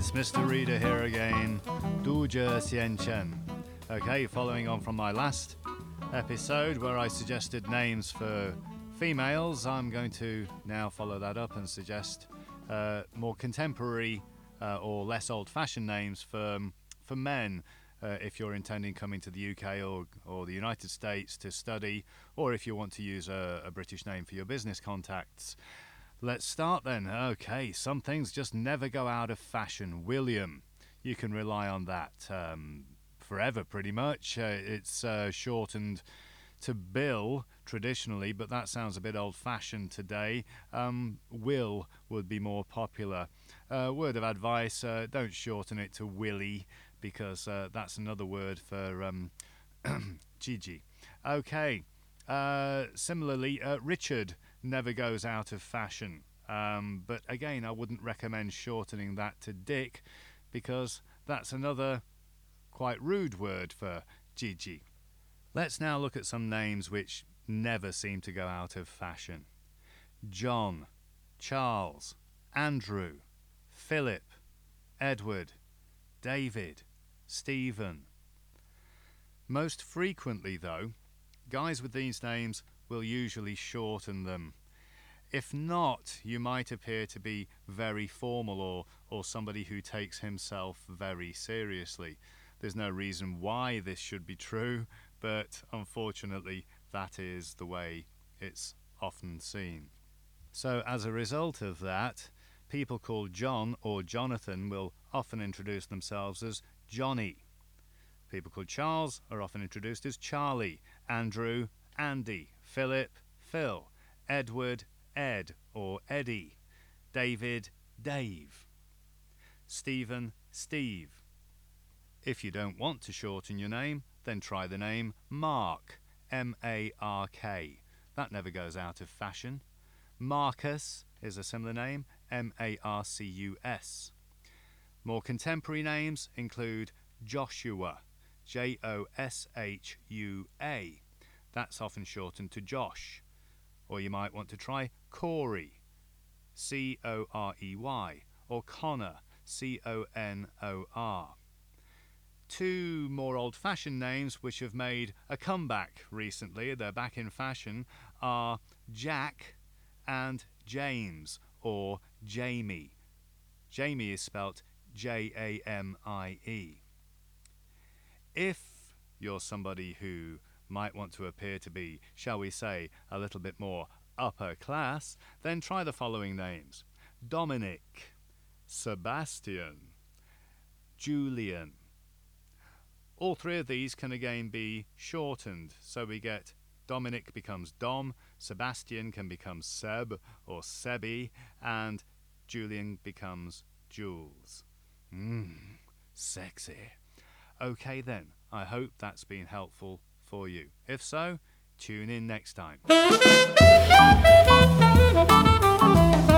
it's Mr. Reader here again. Duja Xian Chen. Okay, following on from my last episode where I suggested names for females, I'm going to now follow that up and suggest uh, more contemporary uh, or less old-fashioned names for for men. Uh, if you're intending coming to the UK or, or the United States to study, or if you want to use a, a British name for your business contacts. Let's start then. Okay, some things just never go out of fashion. William, you can rely on that um, forever pretty much. Uh, it's uh, shortened to Bill traditionally, but that sounds a bit old fashioned today. Um, Will would be more popular. Uh, word of advice uh, don't shorten it to Willie because uh, that's another word for um, Gigi. Okay, uh, similarly, Richard never goes out of fashion. Um, but again, I wouldn't recommend shortening that to Dick because that's another quite rude word for Gigi. Let's now look at some names which never seem to go out of fashion John, Charles, Andrew, Philip, Edward, David, Stephen. Most frequently, though, guys with these names will usually shorten them. If not, you might appear to be very formal or, or somebody who takes himself very seriously. There's no reason why this should be true, but unfortunately, that is the way it's often seen. So, as a result of that, people called John or Jonathan will often introduce themselves as Johnny. People called Charles are often introduced as Charlie, Andrew, Andy, Philip, Phil, Edward, Ed or Eddie, David, Dave, Stephen, Steve. If you don't want to shorten your name, then try the name Mark, M A R K. That never goes out of fashion. Marcus is a similar name, M A R C U S. More contemporary names include Joshua, J O S H U A. That's often shortened to Josh. Or you might want to try Corey, C O R E Y, or Conor, C O N O R. Two more old fashioned names which have made a comeback recently, they're back in fashion, are Jack and James, or Jamie. Jamie is spelt J A M I E. If you're somebody who might want to appear to be, shall we say, a little bit more upper class, then try the following names Dominic, Sebastian, Julian. All three of these can again be shortened, so we get Dominic becomes Dom, Sebastian can become Seb or Sebi, and Julian becomes Jules. Mmm, sexy. Okay then, I hope that's been helpful for you. If so, tune in next time.